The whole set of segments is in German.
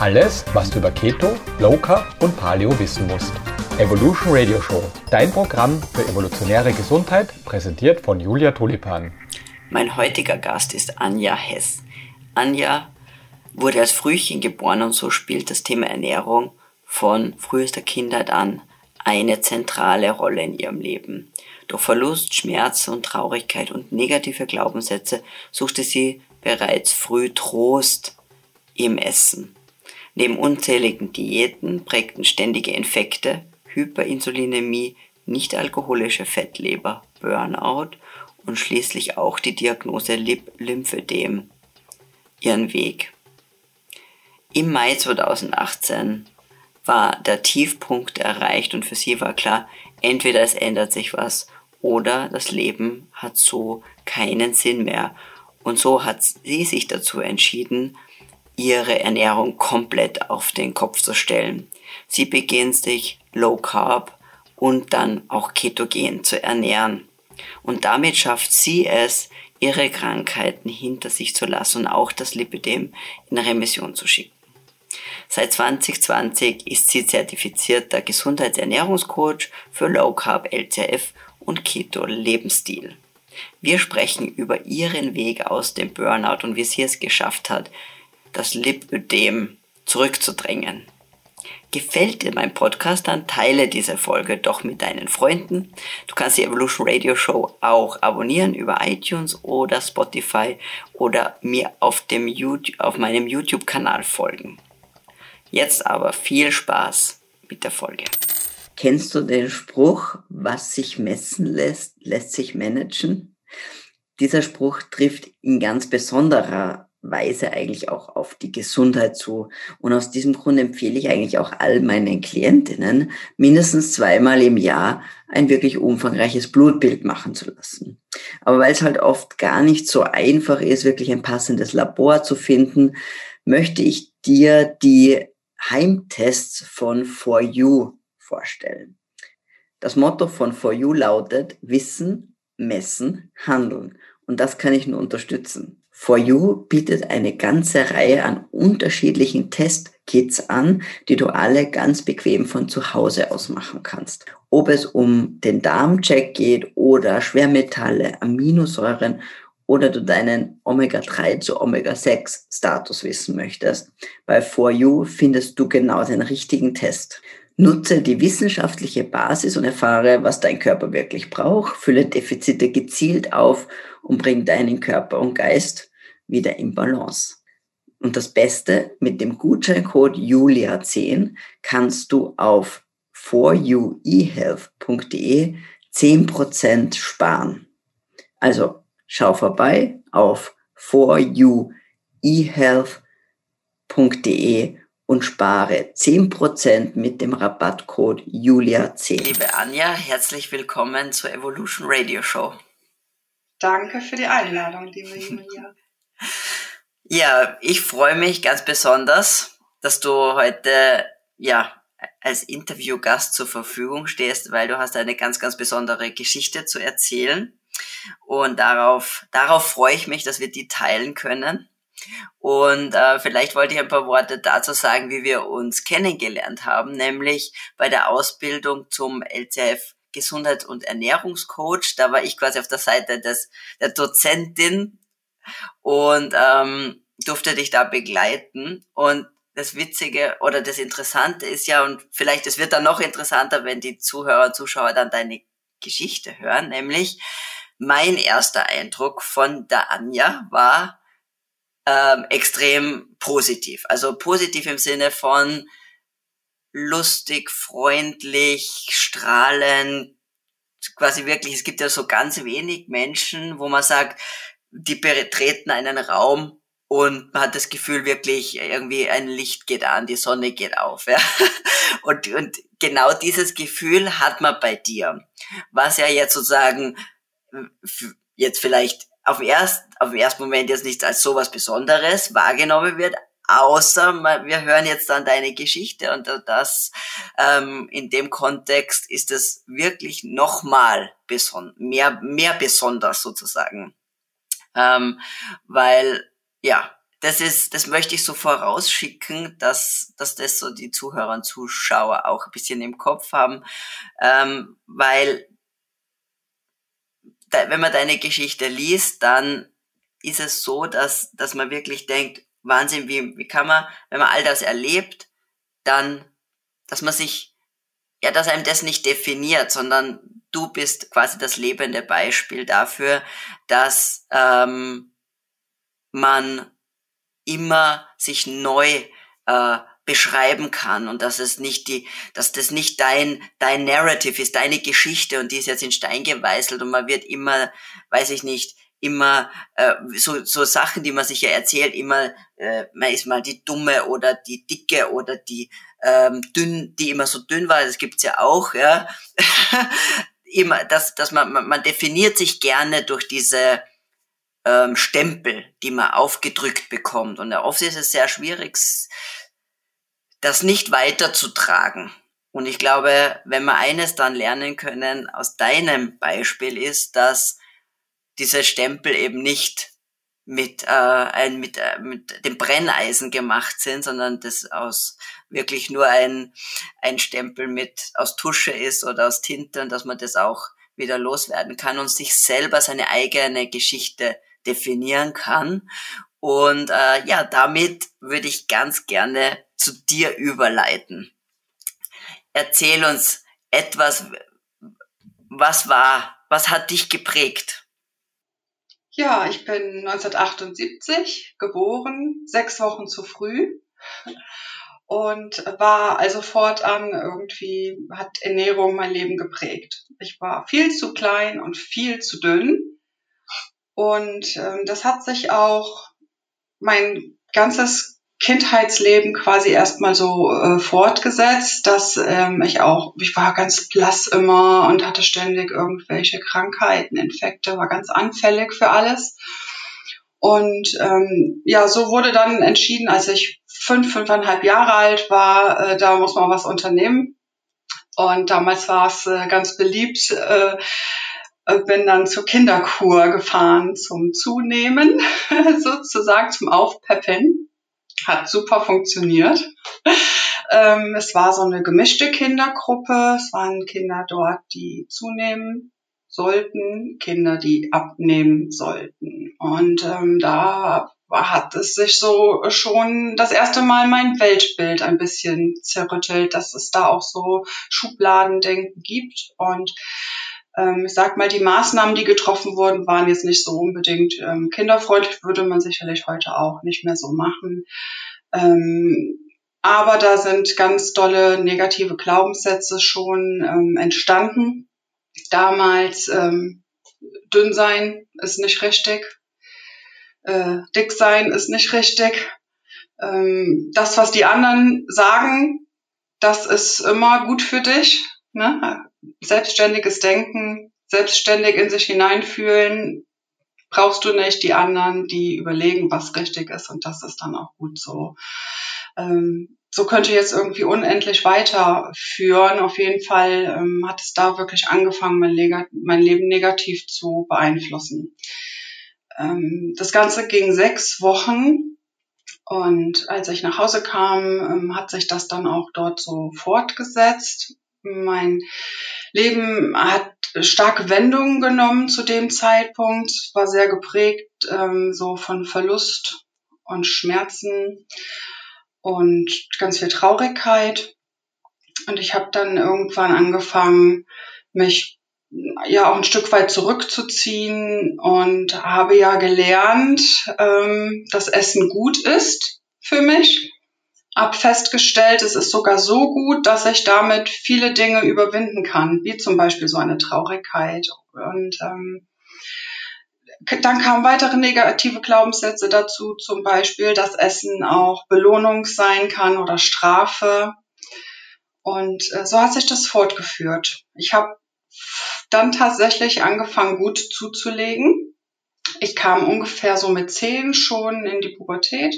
Alles, was du über Keto, Low Carb und Paleo wissen musst. Evolution Radio Show, dein Programm für evolutionäre Gesundheit, präsentiert von Julia Tulipan. Mein heutiger Gast ist Anja Hess. Anja wurde als Frühchen geboren und so spielt das Thema Ernährung von frühester Kindheit an eine zentrale Rolle in ihrem Leben. Durch Verlust, Schmerz und Traurigkeit und negative Glaubenssätze suchte sie bereits früh Trost im Essen. Neben unzähligen Diäten prägten ständige Infekte, Hyperinsulinämie, nicht-alkoholische Fettleber, Burnout und schließlich auch die Diagnose Lymphödem ihren Weg. Im Mai 2018 war der Tiefpunkt erreicht und für sie war klar, entweder es ändert sich was oder das Leben hat so keinen Sinn mehr. Und so hat sie sich dazu entschieden, ihre Ernährung komplett auf den Kopf zu stellen. Sie beginnt sich Low Carb und dann auch ketogen zu ernähren. Und damit schafft sie es, ihre Krankheiten hinter sich zu lassen und auch das Lipidem in Remission zu schicken. Seit 2020 ist sie zertifizierter Gesundheitsernährungscoach für Low Carb LCF und Keto Lebensstil. Wir sprechen über ihren Weg aus dem Burnout und wie sie es geschafft hat, das Lipödem zurückzudrängen. Gefällt dir mein Podcast, dann teile diese Folge doch mit deinen Freunden. Du kannst die Evolution Radio Show auch abonnieren über iTunes oder Spotify oder mir auf, dem YouTube, auf meinem YouTube-Kanal folgen. Jetzt aber viel Spaß mit der Folge. Kennst du den Spruch, was sich messen lässt, lässt sich managen? Dieser Spruch trifft in ganz besonderer Weise eigentlich auch auf die Gesundheit zu. Und aus diesem Grund empfehle ich eigentlich auch all meinen Klientinnen, mindestens zweimal im Jahr ein wirklich umfangreiches Blutbild machen zu lassen. Aber weil es halt oft gar nicht so einfach ist, wirklich ein passendes Labor zu finden, möchte ich dir die Heimtests von For You vorstellen. Das Motto von For You lautet Wissen, Messen, Handeln. Und das kann ich nur unterstützen. For You bietet eine ganze Reihe an unterschiedlichen Testkits an, die du alle ganz bequem von zu Hause aus machen kannst. Ob es um den Darmcheck geht oder Schwermetalle, Aminosäuren oder du deinen Omega-3 zu Omega-6-Status wissen möchtest, bei For You findest du genau den richtigen Test. Nutze die wissenschaftliche Basis und erfahre, was dein Körper wirklich braucht, fülle Defizite gezielt auf und bring deinen Körper und Geist wieder in Balance. Und das Beste, mit dem Gutscheincode Julia10 kannst du auf foruehealth.de 10% sparen. Also schau vorbei auf foruehealth.de und spare 10% mit dem Rabattcode Julia10. Liebe Anja, herzlich willkommen zur Evolution Radio Show. Danke für die Einladung, liebe Julia. Ja, ich freue mich ganz besonders, dass du heute ja als Interviewgast zur Verfügung stehst, weil du hast eine ganz, ganz besondere Geschichte zu erzählen. Und darauf, darauf freue ich mich, dass wir die teilen können. Und äh, vielleicht wollte ich ein paar Worte dazu sagen, wie wir uns kennengelernt haben, nämlich bei der Ausbildung zum LCF Gesundheits- und Ernährungscoach. Da war ich quasi auf der Seite des, der Dozentin und ähm, durfte dich da begleiten. Und das Witzige oder das Interessante ist ja, und vielleicht es wird dann noch interessanter, wenn die Zuhörer und Zuschauer dann deine Geschichte hören, nämlich mein erster Eindruck von der Anja war ähm, extrem positiv. Also positiv im Sinne von lustig, freundlich, strahlend, quasi wirklich, es gibt ja so ganz wenig Menschen, wo man sagt, die betreten einen Raum und man hat das Gefühl wirklich irgendwie ein Licht geht an, die Sonne geht auf, ja. Und, und genau dieses Gefühl hat man bei dir, was ja jetzt sozusagen jetzt vielleicht auf, erst, auf den ersten Moment jetzt nicht als sowas Besonderes wahrgenommen wird, außer wir hören jetzt dann deine Geschichte und das ähm, in dem Kontext ist es wirklich nochmal beson mehr, mehr besonders sozusagen. Ähm, weil ja, das ist, das möchte ich so vorausschicken, dass, dass das so die Zuhörer und Zuschauer auch ein bisschen im Kopf haben, ähm, weil wenn man deine Geschichte liest, dann ist es so, dass, dass man wirklich denkt, Wahnsinn, wie, wie kann man, wenn man all das erlebt, dann, dass man sich, ja, dass einem das nicht definiert, sondern du bist quasi das lebende Beispiel dafür, dass ähm, man immer sich neu äh, beschreiben kann und dass es nicht die, dass das nicht dein, dein Narrative ist, deine Geschichte und die ist jetzt in Stein geweißelt und man wird immer, weiß ich nicht, immer äh, so, so Sachen, die man sich ja erzählt, immer, äh, man ist mal die Dumme oder die Dicke oder die ähm, dünn, die immer so dünn war, das gibt's ja auch, ja. immer, dass, dass man, man, man definiert sich gerne durch diese ähm, Stempel, die man aufgedrückt bekommt. Und oft ist es sehr schwierig, das nicht weiterzutragen. Und ich glaube, wenn wir eines dann lernen können aus deinem Beispiel ist, dass diese Stempel eben nicht mit, äh, ein, mit, äh, mit dem Brenneisen gemacht sind, sondern das aus wirklich nur ein, ein Stempel mit aus Tusche ist oder aus Tinte und dass man das auch wieder loswerden kann und sich selber seine eigene Geschichte definieren kann. Und äh, ja, damit würde ich ganz gerne zu dir überleiten. Erzähl uns etwas, was war, was hat dich geprägt? Ja, ich bin 1978 geboren, sechs Wochen zu früh und war also fortan irgendwie, hat Ernährung mein Leben geprägt. Ich war viel zu klein und viel zu dünn und ähm, das hat sich auch mein ganzes Kindheitsleben quasi erstmal so äh, fortgesetzt, dass ähm, ich auch, ich war ganz blass immer und hatte ständig irgendwelche Krankheiten, Infekte, war ganz anfällig für alles. Und ähm, ja, so wurde dann entschieden, als ich fünf, fünfeinhalb Jahre alt war, äh, da muss man was unternehmen. Und damals war es äh, ganz beliebt, äh, bin dann zur Kinderkur gefahren zum Zunehmen, sozusagen zum Aufpeppen hat super funktioniert. Ähm, es war so eine gemischte Kindergruppe. Es waren Kinder dort, die zunehmen sollten, Kinder, die abnehmen sollten. Und ähm, da hat es sich so schon das erste Mal mein Weltbild ein bisschen zerrüttelt, dass es da auch so Schubladendenken gibt. Und ähm, ich sag mal, die Maßnahmen, die getroffen wurden, waren jetzt nicht so unbedingt ähm, kinderfreundlich, würde man sicherlich heute auch nicht mehr so machen. Ähm, aber da sind ganz dolle negative Glaubenssätze schon ähm, entstanden. Damals ähm, dünn sein ist nicht richtig, äh, dick sein ist nicht richtig. Ähm, das, was die anderen sagen, das ist immer gut für dich. Ne? Selbstständiges Denken, selbstständig in sich hineinfühlen, brauchst du nicht die anderen, die überlegen, was richtig ist und das ist dann auch gut so. Ähm, so könnte jetzt irgendwie unendlich weiterführen. Auf jeden Fall ähm, hat es da wirklich angefangen, mein, Leg mein Leben negativ zu beeinflussen. Ähm, das Ganze ging sechs Wochen und als ich nach Hause kam, ähm, hat sich das dann auch dort so fortgesetzt. Mein Leben hat starke Wendungen genommen zu dem Zeitpunkt, war sehr geprägt ähm, so von Verlust und Schmerzen und ganz viel Traurigkeit. Und ich habe dann irgendwann angefangen, mich ja auch ein Stück weit zurückzuziehen und habe ja gelernt, ähm, dass Essen gut ist für mich habe festgestellt, es ist sogar so gut, dass ich damit viele Dinge überwinden kann, wie zum Beispiel so eine Traurigkeit. Und ähm, dann kamen weitere negative Glaubenssätze dazu, zum Beispiel, dass Essen auch Belohnung sein kann oder Strafe. Und äh, so hat sich das fortgeführt. Ich habe dann tatsächlich angefangen, gut zuzulegen. Ich kam ungefähr so mit zehn schon in die Pubertät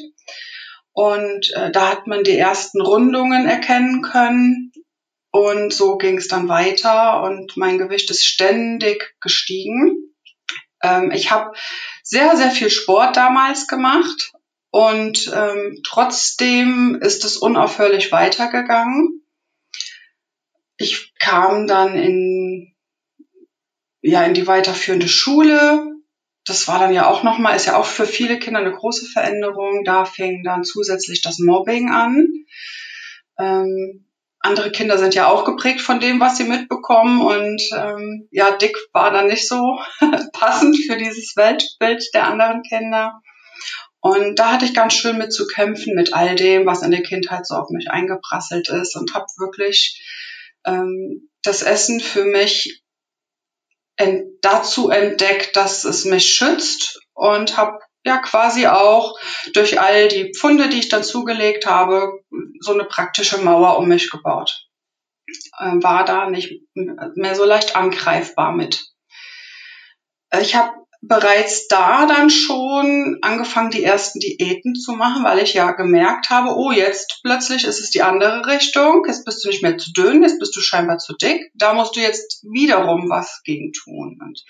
und äh, da hat man die ersten Rundungen erkennen können. Und so ging es dann weiter und mein Gewicht ist ständig gestiegen. Ähm, ich habe sehr, sehr viel Sport damals gemacht und ähm, trotzdem ist es unaufhörlich weitergegangen. Ich kam dann in, ja, in die weiterführende Schule. Das war dann ja auch nochmal, ist ja auch für viele Kinder eine große Veränderung. Da fing dann zusätzlich das Mobbing an. Ähm, andere Kinder sind ja auch geprägt von dem, was sie mitbekommen. Und ähm, ja, Dick war dann nicht so passend für dieses Weltbild der anderen Kinder. Und da hatte ich ganz schön mit zu kämpfen, mit all dem, was in der Kindheit so auf mich eingeprasselt ist und habe wirklich ähm, das Essen für mich ent dazu entdeckt, dass es mich schützt und habe ja quasi auch durch all die Pfunde, die ich dann zugelegt habe, so eine praktische Mauer um mich gebaut. Äh, war da nicht mehr so leicht angreifbar mit. Ich habe bereits da dann schon angefangen, die ersten Diäten zu machen, weil ich ja gemerkt habe, oh, jetzt plötzlich ist es die andere Richtung, jetzt bist du nicht mehr zu dünn, jetzt bist du scheinbar zu dick, da musst du jetzt wiederum was gegen tun. Und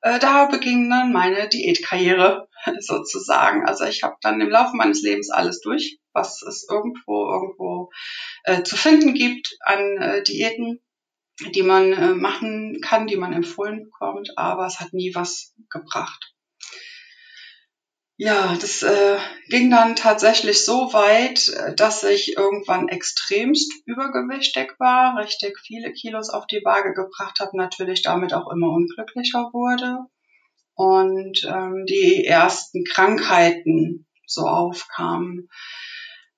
äh, da beging dann meine Diätkarriere sozusagen. Also ich habe dann im Laufe meines Lebens alles durch, was es irgendwo irgendwo äh, zu finden gibt an äh, Diäten die man äh, machen kann, die man empfohlen bekommt, aber es hat nie was gebracht. Ja, das äh, ging dann tatsächlich so weit, äh, dass ich irgendwann extremst übergewichtig war, richtig viele Kilos auf die Waage gebracht habe, natürlich damit auch immer unglücklicher wurde und ähm, die ersten Krankheiten so aufkamen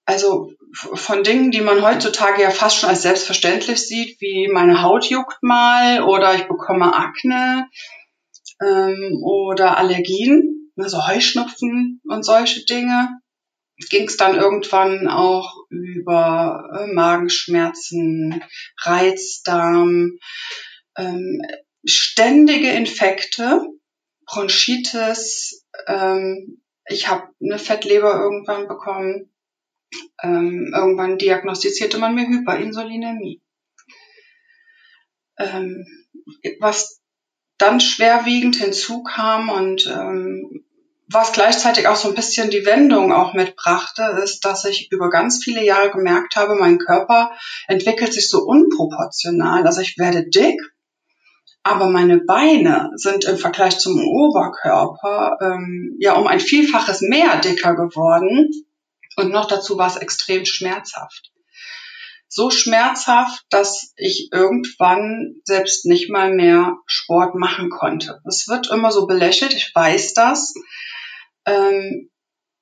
also von Dingen, die man heutzutage ja fast schon als selbstverständlich sieht, wie meine Haut juckt mal oder ich bekomme Akne ähm, oder Allergien, also Heuschnupfen und solche Dinge, ging es dann irgendwann auch über äh, Magenschmerzen, Reizdarm, ähm, ständige Infekte, Bronchitis, ähm, ich habe eine Fettleber irgendwann bekommen ähm, irgendwann diagnostizierte man mir Hyperinsulinämie. Ähm, was dann schwerwiegend hinzukam und ähm, was gleichzeitig auch so ein bisschen die Wendung auch mitbrachte, ist, dass ich über ganz viele Jahre gemerkt habe, mein Körper entwickelt sich so unproportional. Also ich werde dick, aber meine Beine sind im Vergleich zum Oberkörper ähm, ja um ein Vielfaches mehr dicker geworden. Und noch dazu war es extrem schmerzhaft. So schmerzhaft, dass ich irgendwann selbst nicht mal mehr Sport machen konnte. Es wird immer so belächelt, ich weiß das. Ähm,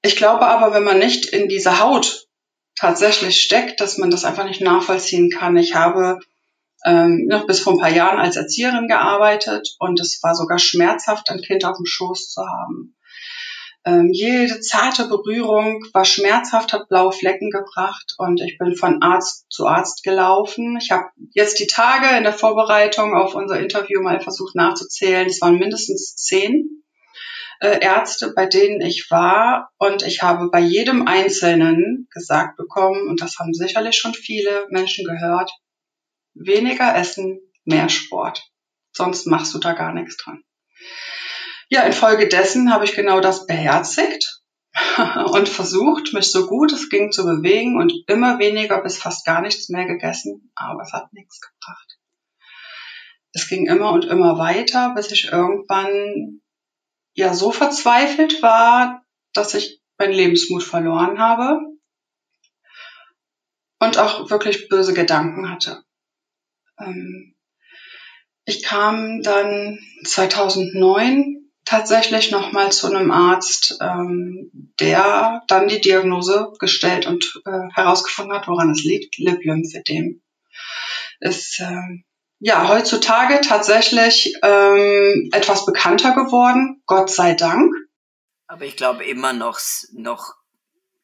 ich glaube aber, wenn man nicht in dieser Haut tatsächlich steckt, dass man das einfach nicht nachvollziehen kann. Ich habe ähm, noch bis vor ein paar Jahren als Erzieherin gearbeitet und es war sogar schmerzhaft, ein Kind auf dem Schoß zu haben. Ähm, jede zarte Berührung war schmerzhaft, hat blaue Flecken gebracht und ich bin von Arzt zu Arzt gelaufen. Ich habe jetzt die Tage in der Vorbereitung auf unser Interview mal versucht nachzuzählen. Es waren mindestens zehn äh, Ärzte, bei denen ich war und ich habe bei jedem Einzelnen gesagt bekommen, und das haben sicherlich schon viele Menschen gehört, weniger essen, mehr Sport. Sonst machst du da gar nichts dran. Ja, infolgedessen habe ich genau das beherzigt und versucht, mich so gut es ging zu bewegen und immer weniger bis fast gar nichts mehr gegessen, aber es hat nichts gebracht. Es ging immer und immer weiter, bis ich irgendwann ja so verzweifelt war, dass ich meinen Lebensmut verloren habe und auch wirklich böse Gedanken hatte. Ähm, ich kam dann 2009 tatsächlich nochmal zu einem Arzt, ähm, der dann die Diagnose gestellt und äh, herausgefunden hat, woran es liegt, Lip-Lymphedem. Ist äh, ja heutzutage tatsächlich ähm, etwas bekannter geworden, Gott sei Dank. Aber ich glaube immer noch noch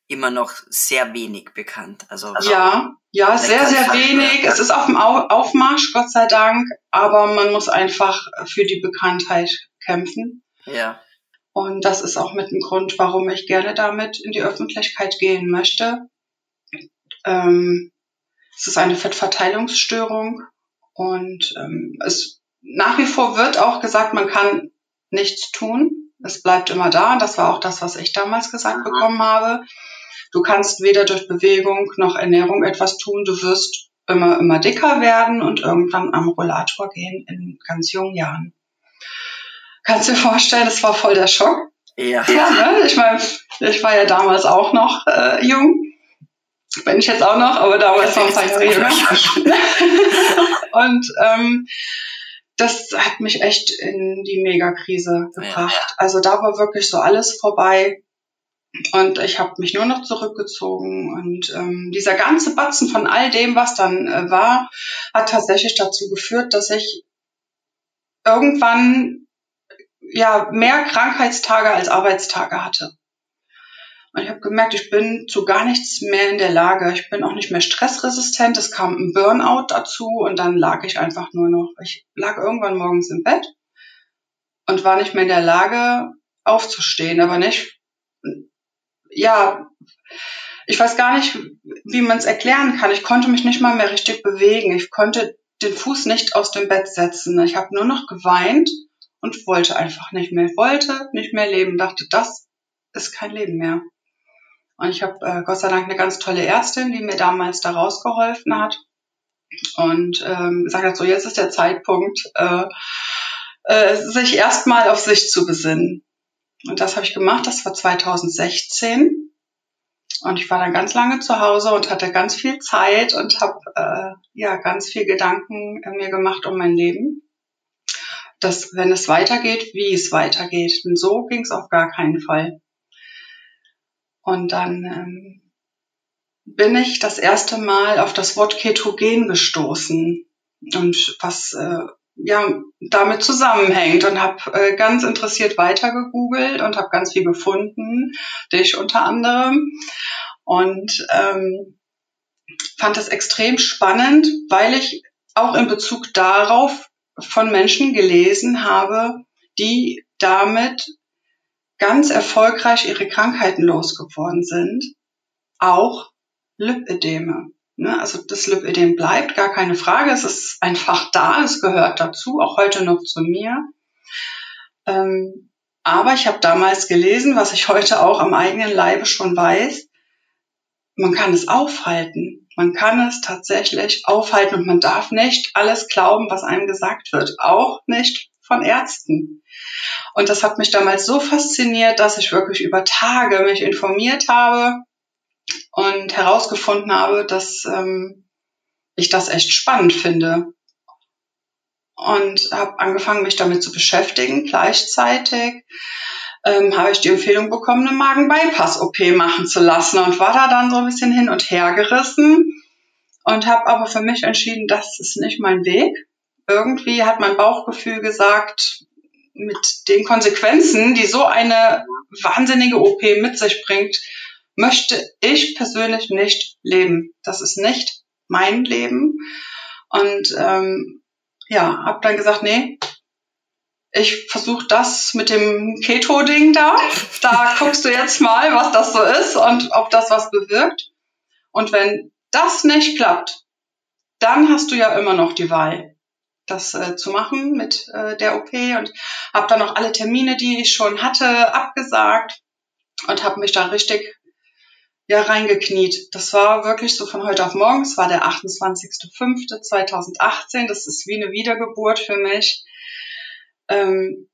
immer noch sehr wenig bekannt. Also ja, ja, sehr sehr wenig. Es ist auf dem Aufmarsch, Gott sei Dank, aber man muss einfach für die Bekanntheit kämpfen. Ja. Und das ist auch mit ein Grund, warum ich gerne damit in die Öffentlichkeit gehen möchte. Ähm, es ist eine Fettverteilungsstörung und ähm, es nach wie vor wird auch gesagt, man kann nichts tun. Es bleibt immer da. Und das war auch das, was ich damals gesagt bekommen habe. Du kannst weder durch Bewegung noch Ernährung etwas tun. Du wirst immer, immer dicker werden und irgendwann am Rollator gehen in ganz jungen Jahren. Kannst du dir vorstellen, das war voll der Schock. Ja. Ja, ne? Ich meine, ich war ja damals auch noch äh, jung. Bin ich jetzt auch noch, aber damals noch ein paar Jahre jünger. und ähm, das hat mich echt in die Megakrise gebracht. Ja. Also da war wirklich so alles vorbei. Und ich habe mich nur noch zurückgezogen. Und ähm, dieser ganze Batzen von all dem, was dann äh, war, hat tatsächlich dazu geführt, dass ich irgendwann ja mehr Krankheitstage als Arbeitstage hatte. Und ich habe gemerkt, ich bin zu gar nichts mehr in der Lage. Ich bin auch nicht mehr stressresistent. Es kam ein Burnout dazu und dann lag ich einfach nur noch. Ich lag irgendwann morgens im Bett und war nicht mehr in der Lage aufzustehen, aber nicht. Ja, ich weiß gar nicht, wie man es erklären kann. Ich konnte mich nicht mal mehr richtig bewegen. Ich konnte den Fuß nicht aus dem Bett setzen. Ich habe nur noch geweint und wollte einfach nicht mehr. wollte nicht mehr leben. Dachte, das ist kein Leben mehr. Und ich habe äh, Gott sei Dank eine ganz tolle Ärztin, die mir damals da rausgeholfen hat und ähm, gesagt hat, so jetzt ist der Zeitpunkt, äh, äh, sich erstmal auf sich zu besinnen. Und das habe ich gemacht, das war 2016. Und ich war dann ganz lange zu Hause und hatte ganz viel Zeit und habe äh, ja ganz viel Gedanken mir gemacht um mein Leben. Dass, wenn es weitergeht, wie es weitergeht. Denn so ging es auf gar keinen Fall. Und dann ähm, bin ich das erste Mal auf das Wort Ketogen gestoßen und was äh, ja damit zusammenhängt und habe äh, ganz interessiert weiter gegoogelt und habe ganz viel gefunden, dich unter anderem und ähm, fand das extrem spannend, weil ich auch in Bezug darauf von Menschen gelesen habe, die damit ganz erfolgreich ihre Krankheiten losgeworden sind, auch Lipödeme. Ne? Also das Lipödem bleibt, gar keine Frage. Es ist einfach da, es gehört dazu, auch heute noch zu mir. Ähm, aber ich habe damals gelesen, was ich heute auch am eigenen Leibe schon weiß, man kann es aufhalten. Man kann es tatsächlich aufhalten und man darf nicht alles glauben, was einem gesagt wird. Auch nicht von Ärzten. Und das hat mich damals so fasziniert, dass ich wirklich über Tage mich informiert habe und herausgefunden habe, dass ähm, ich das echt spannend finde. Und habe angefangen, mich damit zu beschäftigen. Gleichzeitig ähm, habe ich die Empfehlung bekommen, eine Magen-Bypass-OP machen zu lassen und war da dann so ein bisschen hin und her gerissen und habe aber für mich entschieden, das ist nicht mein Weg. Irgendwie hat mein Bauchgefühl gesagt, mit den Konsequenzen, die so eine wahnsinnige OP mit sich bringt, möchte ich persönlich nicht leben. Das ist nicht mein Leben. Und ähm, ja, habe dann gesagt, nee, ich versuche das mit dem Keto-Ding da. Da guckst du jetzt mal, was das so ist und ob das was bewirkt. Und wenn das nicht klappt, dann hast du ja immer noch die Wahl das äh, zu machen mit äh, der OP und habe dann noch alle Termine, die ich schon hatte, abgesagt und habe mich da richtig ja reingekniet. Das war wirklich so von heute auf morgen. Es war der 28.05.2018. Das ist wie eine Wiedergeburt für mich. Ähm,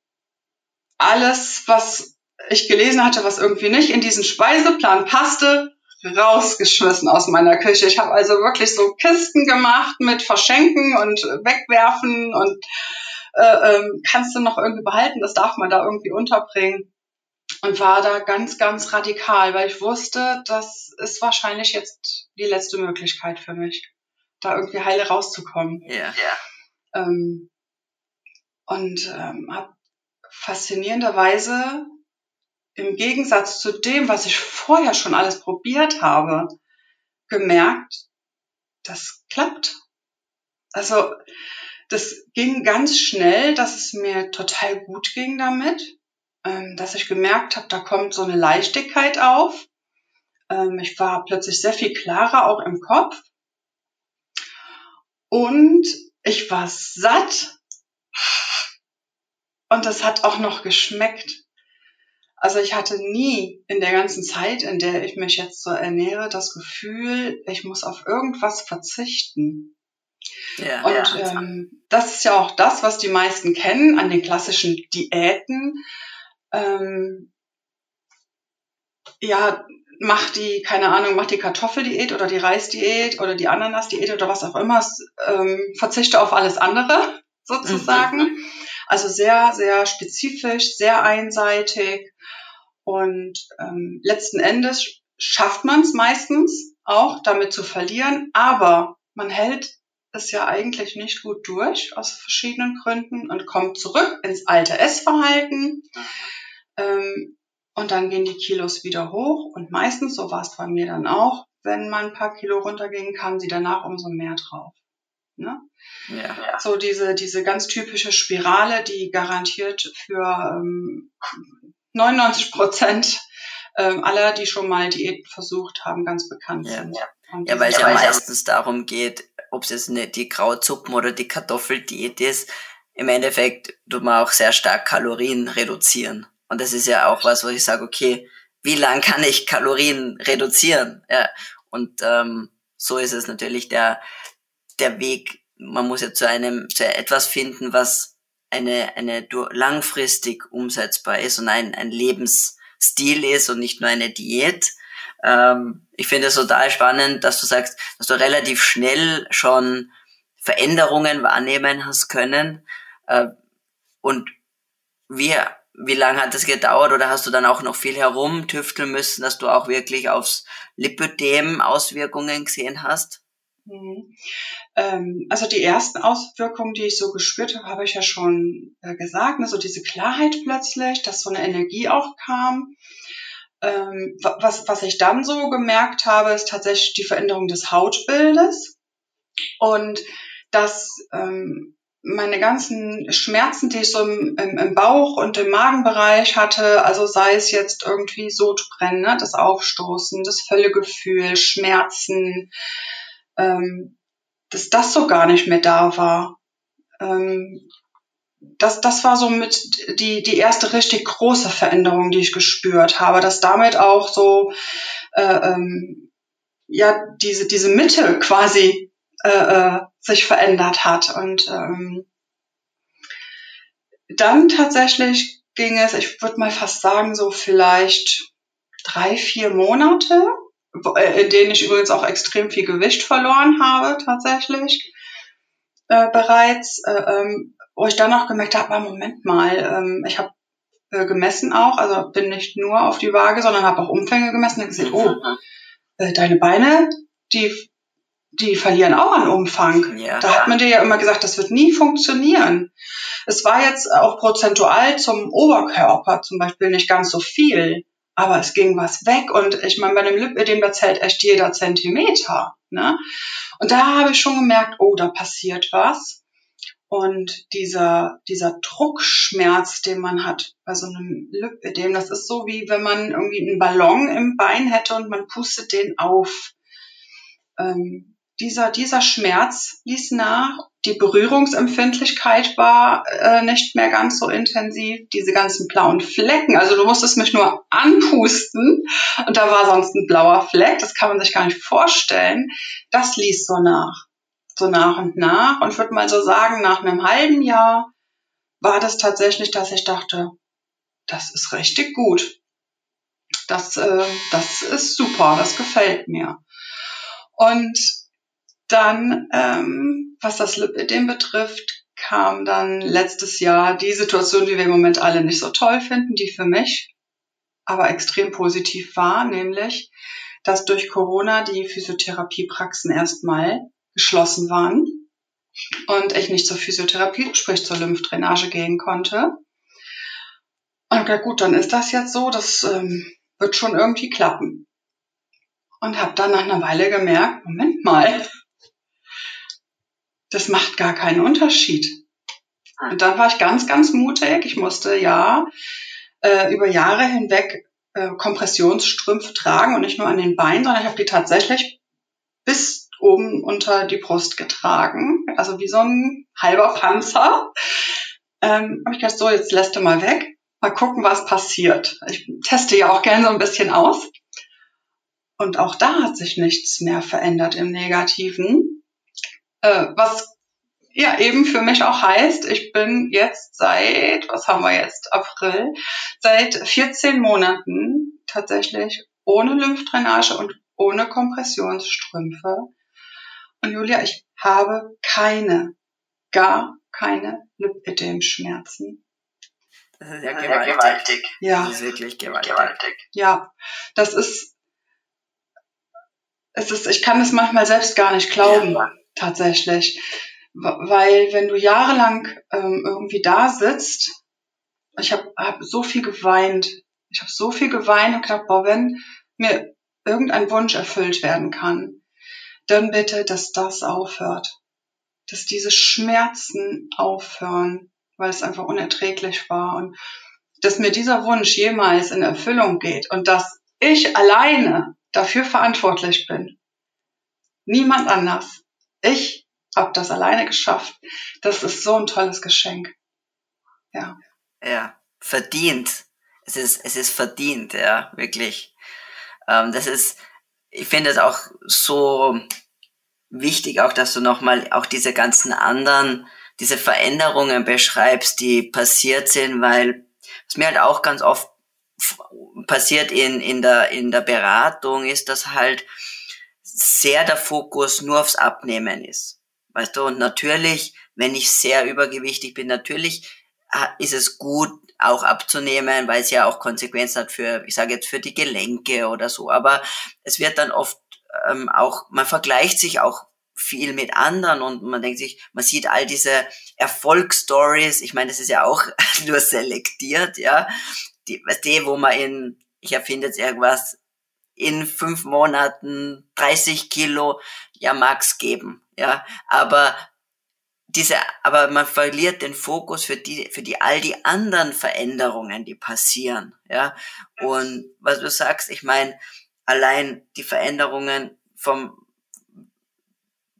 alles, was ich gelesen hatte, was irgendwie nicht in diesen Speiseplan passte, rausgeschmissen aus meiner Küche. Ich habe also wirklich so Kisten gemacht mit Verschenken und Wegwerfen und äh, ähm, kannst du noch irgendwie behalten, das darf man da irgendwie unterbringen. Und war da ganz, ganz radikal, weil ich wusste, das ist wahrscheinlich jetzt die letzte Möglichkeit für mich, da irgendwie heile rauszukommen. Ja. Yeah. Ähm, und ähm, habe faszinierenderweise im Gegensatz zu dem, was ich vorher schon alles probiert habe, gemerkt, das klappt. Also das ging ganz schnell, dass es mir total gut ging damit, ähm, dass ich gemerkt habe, da kommt so eine Leichtigkeit auf. Ähm, ich war plötzlich sehr viel klarer auch im Kopf. Und ich war satt. Und das hat auch noch geschmeckt. Also ich hatte nie in der ganzen Zeit, in der ich mich jetzt so ernähre, das Gefühl, ich muss auf irgendwas verzichten. Ja, und ja. Ähm, das ist ja auch das, was die meisten kennen an den klassischen Diäten. Ähm, ja, mach die, keine Ahnung, mach die Kartoffeldiät oder die Reisdiät oder die Ananasdiät oder was auch immer, ähm, verzichte auf alles andere sozusagen. Mhm. Also sehr, sehr spezifisch, sehr einseitig und ähm, letzten Endes schafft man es meistens auch, damit zu verlieren, aber man hält es ja eigentlich nicht gut durch aus verschiedenen Gründen und kommt zurück ins alte Essverhalten. Ähm, und dann gehen die Kilos wieder hoch und meistens, so war es bei mir dann auch, wenn man ein paar Kilo runterging, kamen sie danach umso mehr drauf. Ne? Ja. So diese, diese ganz typische Spirale, die garantiert für ähm, 99 Prozent ähm, aller, die schon mal Diäten versucht haben, ganz bekannt ja. sind. Und ja, weil es ja meistens darum geht, ob es jetzt nicht die Krautsuppen oder die Kartoffeldiät ist. Im Endeffekt tut man auch sehr stark Kalorien reduzieren. Und das ist ja auch was, wo ich sage, okay, wie lang kann ich Kalorien reduzieren? Ja, und ähm, so ist es natürlich der, der Weg. Man muss ja zu einem, zu etwas finden, was eine, eine langfristig umsetzbar ist und ein, ein Lebensstil ist und nicht nur eine Diät. Ähm, ich finde es total spannend, dass du sagst, dass du relativ schnell schon Veränderungen wahrnehmen hast können. Äh, und wir wie lange hat das gedauert oder hast du dann auch noch viel herumtüfteln müssen, dass du auch wirklich aufs Lipödem Auswirkungen gesehen hast? Mhm. Ähm, also die ersten Auswirkungen, die ich so gespürt habe, habe ich ja schon äh, gesagt. Ne? So diese Klarheit plötzlich, dass so eine Energie auch kam. Ähm, was, was ich dann so gemerkt habe, ist tatsächlich die Veränderung des Hautbildes und dass ähm, meine ganzen Schmerzen, die ich so im, im, Bauch und im Magenbereich hatte, also sei es jetzt irgendwie Sodbrennen, ne, das Aufstoßen, das Völlegefühl, Schmerzen, ähm, dass das so gar nicht mehr da war. Ähm, das, das war so mit die, die erste richtig große Veränderung, die ich gespürt habe, dass damit auch so äh, ähm, ja diese, diese Mitte quasi äh, äh, sich verändert hat. Und ähm, dann tatsächlich ging es, ich würde mal fast sagen, so vielleicht drei, vier Monate, in denen ich übrigens auch extrem viel Gewicht verloren habe, tatsächlich äh, bereits, äh, ähm, wo ich dann auch gemerkt habe, Moment mal, ähm, ich habe äh, gemessen auch, also bin nicht nur auf die Waage, sondern habe auch Umfänge gemessen und gesehen, oh, äh, deine Beine, die die verlieren auch an Umfang. Ja. Da hat man dir ja immer gesagt, das wird nie funktionieren. Es war jetzt auch prozentual zum Oberkörper zum Beispiel nicht ganz so viel, aber es ging was weg und ich meine, bei einem Lipödem, zählt echt jeder Zentimeter. Ne? Und da habe ich schon gemerkt, oh, da passiert was. Und dieser, dieser Druckschmerz, den man hat bei so einem Lipödem, das ist so wie wenn man irgendwie einen Ballon im Bein hätte und man pustet den auf. Ähm, dieser, dieser Schmerz ließ nach. Die Berührungsempfindlichkeit war äh, nicht mehr ganz so intensiv. Diese ganzen blauen Flecken, also du musstest mich nur anpusten und da war sonst ein blauer Fleck, das kann man sich gar nicht vorstellen. Das ließ so nach, so nach und nach. Und ich würde mal so sagen, nach einem halben Jahr war das tatsächlich, dass ich dachte, das ist richtig gut. Das, äh, das ist super, das gefällt mir. Und dann, ähm, was das Lipidem betrifft, kam dann letztes Jahr die Situation, die wir im Moment alle nicht so toll finden, die für mich aber extrem positiv war, nämlich, dass durch Corona die Physiotherapiepraxen erstmal geschlossen waren und ich nicht zur Physiotherapie, sprich zur Lymphdrainage gehen konnte. Und ja gut, dann ist das jetzt so, das ähm, wird schon irgendwie klappen. Und habe dann nach einer Weile gemerkt, Moment mal, das macht gar keinen Unterschied. Ah. Und dann war ich ganz, ganz mutig. Ich musste ja äh, über Jahre hinweg äh, Kompressionsstrümpfe tragen und nicht nur an den Beinen, sondern ich habe die tatsächlich bis oben unter die Brust getragen, also wie so ein halber Panzer. Ähm, habe ich gedacht, so, jetzt lässt du mal weg. mal gucken, was passiert. Ich teste ja auch gerne so ein bisschen aus. Und auch da hat sich nichts mehr verändert im Negativen. Äh, was ja eben für mich auch heißt, ich bin jetzt seit, was haben wir jetzt, April, seit 14 Monaten tatsächlich ohne Lymphdrainage und ohne Kompressionsstrümpfe. Und Julia, ich habe keine, gar keine Lipödem-Schmerzen. Das ist ja gewaltig. Ja. Das ist wirklich gewaltig. gewaltig. Ja, das ist, es ist, ich kann es manchmal selbst gar nicht glauben, ja. Tatsächlich. Weil wenn du jahrelang ähm, irgendwie da sitzt, ich habe hab so viel geweint. Ich habe so viel geweint und gedacht, boah, wenn mir irgendein Wunsch erfüllt werden kann, dann bitte, dass das aufhört. Dass diese Schmerzen aufhören, weil es einfach unerträglich war und dass mir dieser Wunsch jemals in Erfüllung geht und dass ich alleine dafür verantwortlich bin. Niemand anders. Ich habe das alleine geschafft. Das ist so ein tolles Geschenk. Ja. Ja, verdient. Es ist, es ist verdient, ja, wirklich. Ähm, das ist, ich finde es auch so wichtig, auch dass du nochmal auch diese ganzen anderen, diese Veränderungen beschreibst, die passiert sind, weil was mir halt auch ganz oft passiert in, in, der, in der Beratung ist, dass halt sehr der Fokus nur aufs Abnehmen ist. Weißt du, und natürlich, wenn ich sehr übergewichtig bin, natürlich ist es gut, auch abzunehmen, weil es ja auch Konsequenzen hat für, ich sage jetzt für die Gelenke oder so. Aber es wird dann oft ähm, auch, man vergleicht sich auch viel mit anderen und man denkt sich, man sieht all diese Erfolgsstories. Ich meine, das ist ja auch nur selektiert, ja. Die, die, wo man in, ich erfinde jetzt irgendwas, in fünf Monaten 30 Kilo, ja, mag's geben, ja. Aber diese, aber man verliert den Fokus für die, für die, all die anderen Veränderungen, die passieren, ja. Und was du sagst, ich meine, allein die Veränderungen vom,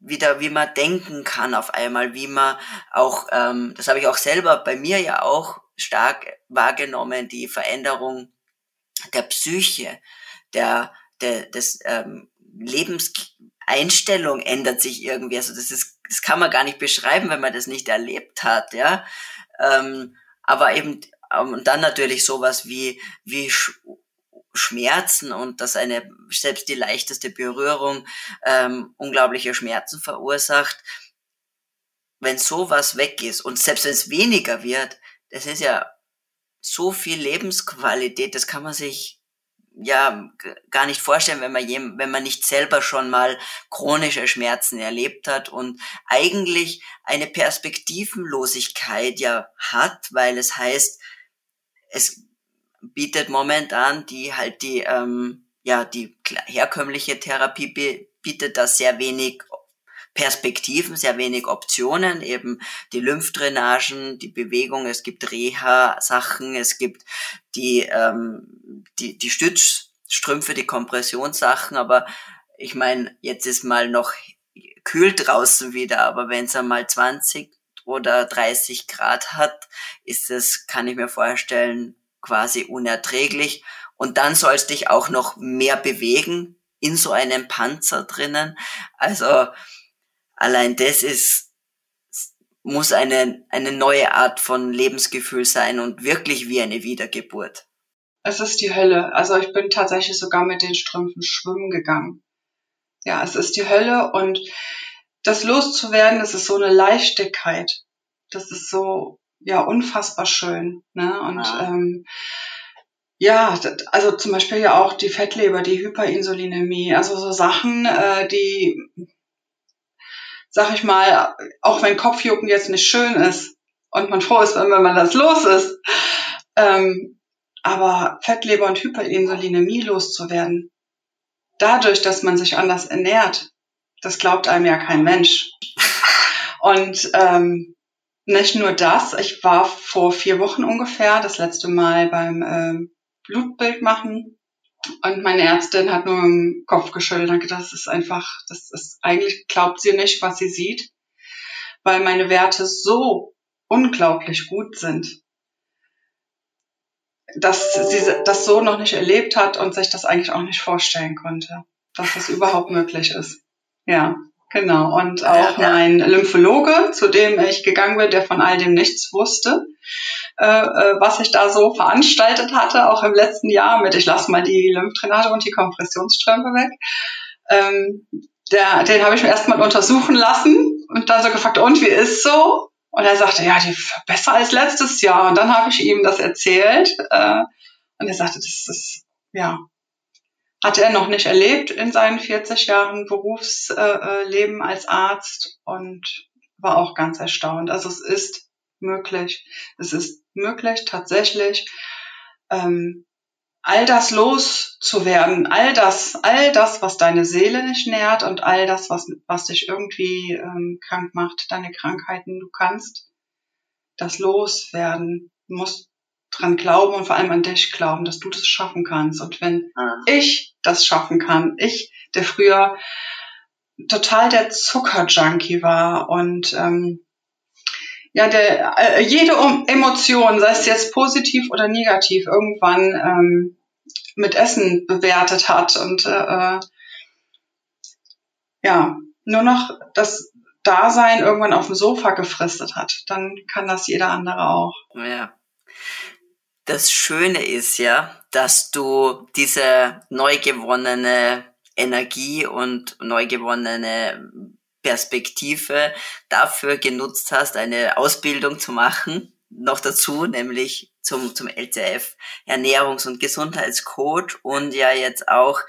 wieder, wie man denken kann auf einmal, wie man auch, ähm, das habe ich auch selber bei mir ja auch stark wahrgenommen, die Veränderung der Psyche, der, der des ähm, Lebenseinstellung ändert sich irgendwie. Also das ist das kann man gar nicht beschreiben, wenn man das nicht erlebt hat, ja. Ähm, aber eben, ähm, und dann natürlich sowas wie, wie Sch Schmerzen und dass eine, selbst die leichteste Berührung ähm, unglaubliche Schmerzen verursacht. Wenn sowas weg ist und selbst wenn es weniger wird, das ist ja so viel Lebensqualität, das kann man sich ja gar nicht vorstellen, wenn man jem, wenn man nicht selber schon mal chronische Schmerzen erlebt hat und eigentlich eine Perspektivenlosigkeit ja hat, weil es heißt, es bietet momentan die halt die ähm, ja die herkömmliche Therapie bietet da sehr wenig Perspektiven, sehr wenig Optionen, eben die Lymphdrainagen, die Bewegung, es gibt Reha-Sachen, es gibt die, ähm, die, die Stützstrümpfe, die Kompressionssachen, aber ich meine, jetzt ist mal noch kühl draußen wieder, aber wenn es einmal 20 oder 30 Grad hat, ist es, kann ich mir vorstellen, quasi unerträglich. Und dann sollst dich auch noch mehr bewegen in so einem Panzer drinnen. Also allein das ist, muss eine, eine neue Art von Lebensgefühl sein und wirklich wie eine Wiedergeburt. Es ist die Hölle. Also ich bin tatsächlich sogar mit den Strümpfen schwimmen gegangen. Ja, es ist die Hölle und das loszuwerden, das ist so eine Leichtigkeit. Das ist so, ja, unfassbar schön. Ne? Und ja. ähm, ja, also zum Beispiel ja auch die Fettleber, die Hyperinsulinämie, also so Sachen, äh, die sag ich mal, auch wenn Kopfjucken jetzt nicht schön ist und man froh ist, wenn, man das los ist, ähm, aber Fettleber und Hyperinsulinämie loszuwerden, dadurch, dass man sich anders ernährt, das glaubt einem ja kein Mensch. Und ähm, nicht nur das, ich war vor vier Wochen ungefähr das letzte Mal beim äh, Blutbild machen und meine Ärztin hat nur im Kopf geschüttelt und gedacht, das ist einfach, das ist, eigentlich glaubt sie nicht, was sie sieht, weil meine Werte so unglaublich gut sind. Dass sie das so noch nicht erlebt hat und sich das eigentlich auch nicht vorstellen konnte, dass das überhaupt möglich ist. Ja, genau. Und auch mein Lymphologe, zu dem ich gegangen bin, der von all dem nichts wusste, äh, äh, was ich da so veranstaltet hatte, auch im letzten Jahr mit, ich lasse mal die Lymphdrainage und die Kompressionsströme weg. Ähm, der, den habe ich mir erstmal untersuchen lassen und dann so gefragt, und wie ist so? Und er sagte, ja, die besser als letztes Jahr. Und dann habe ich ihm das erzählt. Äh, und er sagte, das ist, ja, hat er noch nicht erlebt in seinen 40 Jahren Berufsleben als Arzt und war auch ganz erstaunt. Also es ist möglich. Es ist möglich, tatsächlich ähm, all das loszuwerden, all das, all das, was deine Seele nicht nährt und all das, was, was dich irgendwie ähm, krank macht, deine Krankheiten, du kannst das loswerden. Du musst dran glauben und vor allem an dich glauben, dass du das schaffen kannst. Und wenn ah. ich das schaffen kann, ich, der früher total der Zuckerjunkie war und ähm, ja, der, äh, jede Emotion, sei es jetzt positiv oder negativ, irgendwann ähm, mit Essen bewertet hat und äh, äh, ja, nur noch das Dasein irgendwann auf dem Sofa gefristet hat, dann kann das jeder andere auch. Ja. Das Schöne ist ja, dass du diese neu gewonnene Energie und neu gewonnene Perspektive dafür genutzt hast, eine Ausbildung zu machen, noch dazu, nämlich zum, zum LCF Ernährungs- und Gesundheitscoach und ja jetzt auch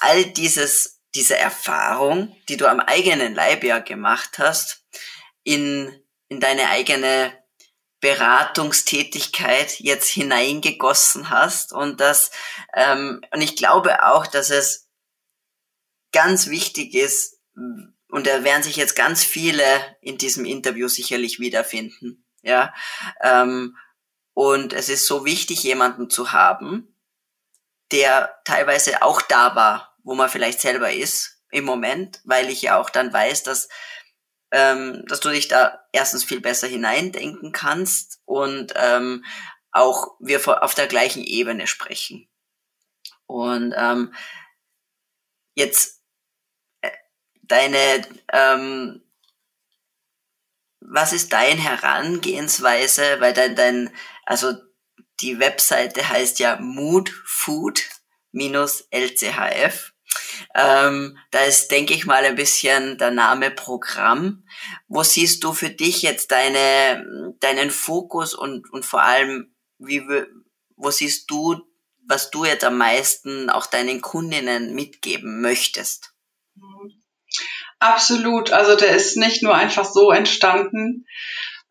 all dieses, diese Erfahrung, die du am eigenen Leib ja gemacht hast, in, in deine eigene Beratungstätigkeit jetzt hineingegossen hast und das ähm, und ich glaube auch, dass es ganz wichtig ist, und da werden sich jetzt ganz viele in diesem Interview sicherlich wiederfinden, ja, ähm, und es ist so wichtig, jemanden zu haben, der teilweise auch da war, wo man vielleicht selber ist im Moment, weil ich ja auch dann weiß, dass ähm, dass du dich da erstens viel besser hineindenken kannst und ähm, auch wir auf der gleichen Ebene sprechen. Und ähm, jetzt deine, ähm, was ist dein Herangehensweise, weil dein, dein, also die Webseite heißt ja moodfood-lchf. Ähm, da ist, denke ich mal, ein bisschen der Name Programm. Wo siehst du für dich jetzt deine, deinen Fokus und, und vor allem, wie, wo siehst du, was du jetzt am meisten auch deinen Kundinnen mitgeben möchtest? Mhm. Absolut. Also der ist nicht nur einfach so entstanden.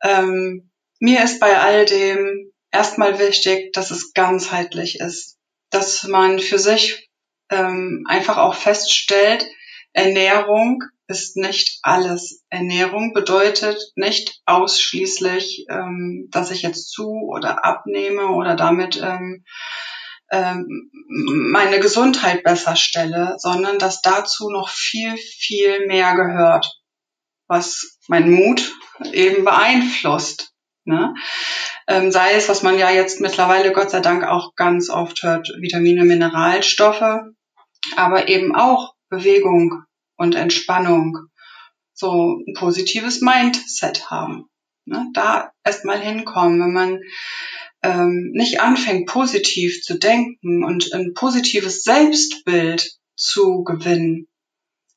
Ähm, mir ist bei all dem erstmal wichtig, dass es ganzheitlich ist. Dass man für sich ähm, einfach auch feststellt, Ernährung ist nicht alles. Ernährung bedeutet nicht ausschließlich, ähm, dass ich jetzt zu oder abnehme oder damit ähm, meine Gesundheit besser stelle, sondern dass dazu noch viel, viel mehr gehört, was mein Mut eben beeinflusst. Ne? Ähm, sei es, was man ja jetzt mittlerweile Gott sei Dank auch ganz oft hört, Vitamine, Mineralstoffe, aber eben auch Bewegung und Entspannung, so ein positives Mindset haben. Ne? Da erstmal hinkommen, wenn man ähm, nicht anfängt, positiv zu denken und ein positives Selbstbild zu gewinnen,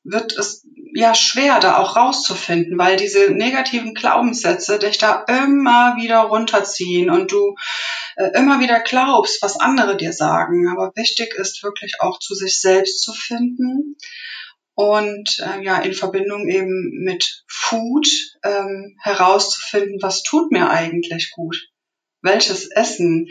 wird es ja schwer, da auch rauszufinden, weil diese negativen Glaubenssätze dich da immer wieder runterziehen und du äh, immer wieder glaubst, was andere dir sagen. Aber wichtig ist wirklich auch zu sich selbst zu finden und äh, ja in Verbindung eben mit Food ähm, herauszufinden, was tut mir eigentlich gut welches Essen,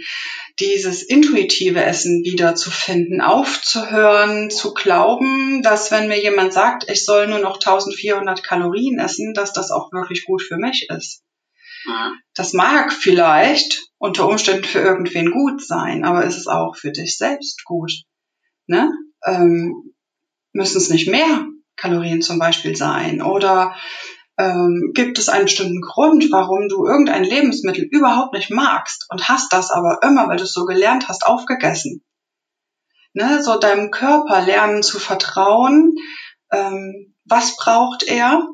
dieses intuitive Essen wiederzufinden, aufzuhören, zu glauben, dass wenn mir jemand sagt, ich soll nur noch 1400 Kalorien essen, dass das auch wirklich gut für mich ist. Das mag vielleicht unter Umständen für irgendwen gut sein, aber ist es auch für dich selbst gut? Ne? Ähm, müssen es nicht mehr Kalorien zum Beispiel sein? Oder ähm, gibt es einen bestimmten Grund, warum du irgendein Lebensmittel überhaupt nicht magst und hast das aber immer, weil du es so gelernt hast, aufgegessen. Ne, so deinem Körper lernen zu vertrauen, ähm, was braucht er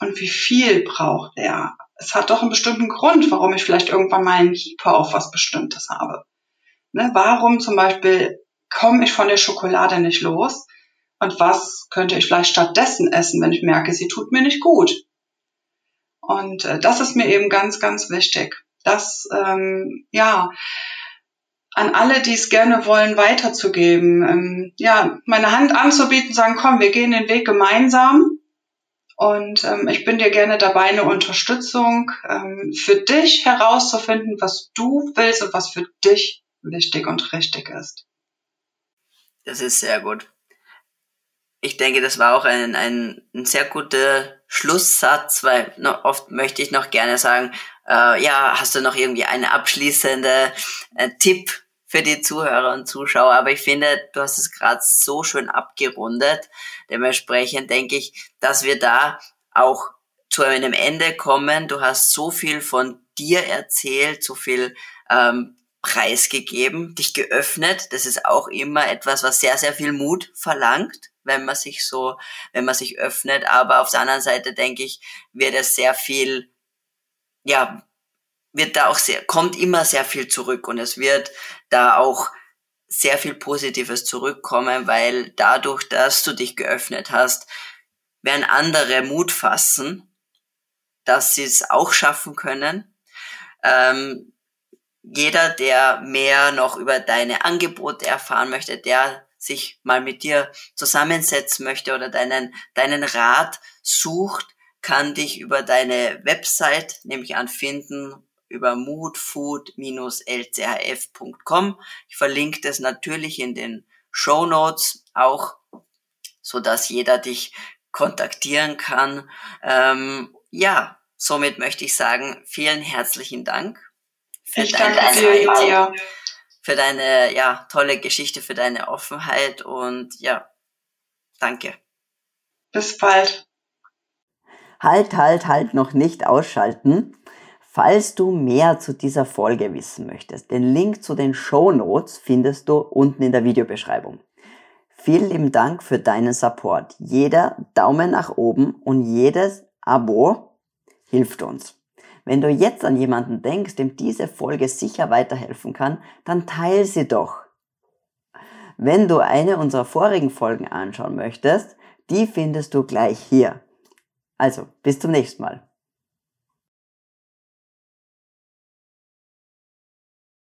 und wie viel braucht er. Es hat doch einen bestimmten Grund, warum ich vielleicht irgendwann mal einen Hyper auf was Bestimmtes habe. Ne, warum zum Beispiel komme ich von der Schokolade nicht los? Und was könnte ich vielleicht stattdessen essen, wenn ich merke, sie tut mir nicht gut? Und äh, das ist mir eben ganz, ganz wichtig. Das, ähm, ja, an alle, die es gerne wollen, weiterzugeben. Ähm, ja, meine Hand anzubieten, sagen, komm, wir gehen den Weg gemeinsam. Und ähm, ich bin dir gerne dabei, eine Unterstützung ähm, für dich herauszufinden, was du willst und was für dich wichtig und richtig ist. Das ist sehr gut. Ich denke, das war auch ein, ein, ein sehr guter Schlusssatz, weil oft möchte ich noch gerne sagen, äh, ja, hast du noch irgendwie eine abschließende äh, Tipp für die Zuhörer und Zuschauer? Aber ich finde, du hast es gerade so schön abgerundet. Dementsprechend denke ich, dass wir da auch zu einem Ende kommen. Du hast so viel von dir erzählt, so viel ähm, preisgegeben, dich geöffnet. Das ist auch immer etwas, was sehr, sehr viel Mut verlangt wenn man sich so, wenn man sich öffnet. Aber auf der anderen Seite denke ich, wird es sehr viel, ja, wird da auch sehr, kommt immer sehr viel zurück und es wird da auch sehr viel Positives zurückkommen, weil dadurch, dass du dich geöffnet hast, werden andere Mut fassen, dass sie es auch schaffen können. Ähm, jeder, der mehr noch über deine Angebote erfahren möchte, der sich mal mit dir zusammensetzen möchte oder deinen, deinen Rat sucht, kann dich über deine Website nämlich anfinden über moodfood-lchf.com. Ich verlinke das natürlich in den Show Notes auch, so dass jeder dich kontaktieren kann. Ähm, ja, somit möchte ich sagen, vielen herzlichen Dank für ich danke dir, für deine ja, tolle Geschichte, für deine Offenheit und ja, danke. Bis bald. Halt, halt, halt, noch nicht ausschalten. Falls du mehr zu dieser Folge wissen möchtest, den Link zu den Show Notes findest du unten in der Videobeschreibung. Vielen lieben Dank für deinen Support. Jeder Daumen nach oben und jedes Abo hilft uns. Wenn du jetzt an jemanden denkst, dem diese Folge sicher weiterhelfen kann, dann teile sie doch. Wenn du eine unserer vorigen Folgen anschauen möchtest, die findest du gleich hier. Also, bis zum nächsten Mal.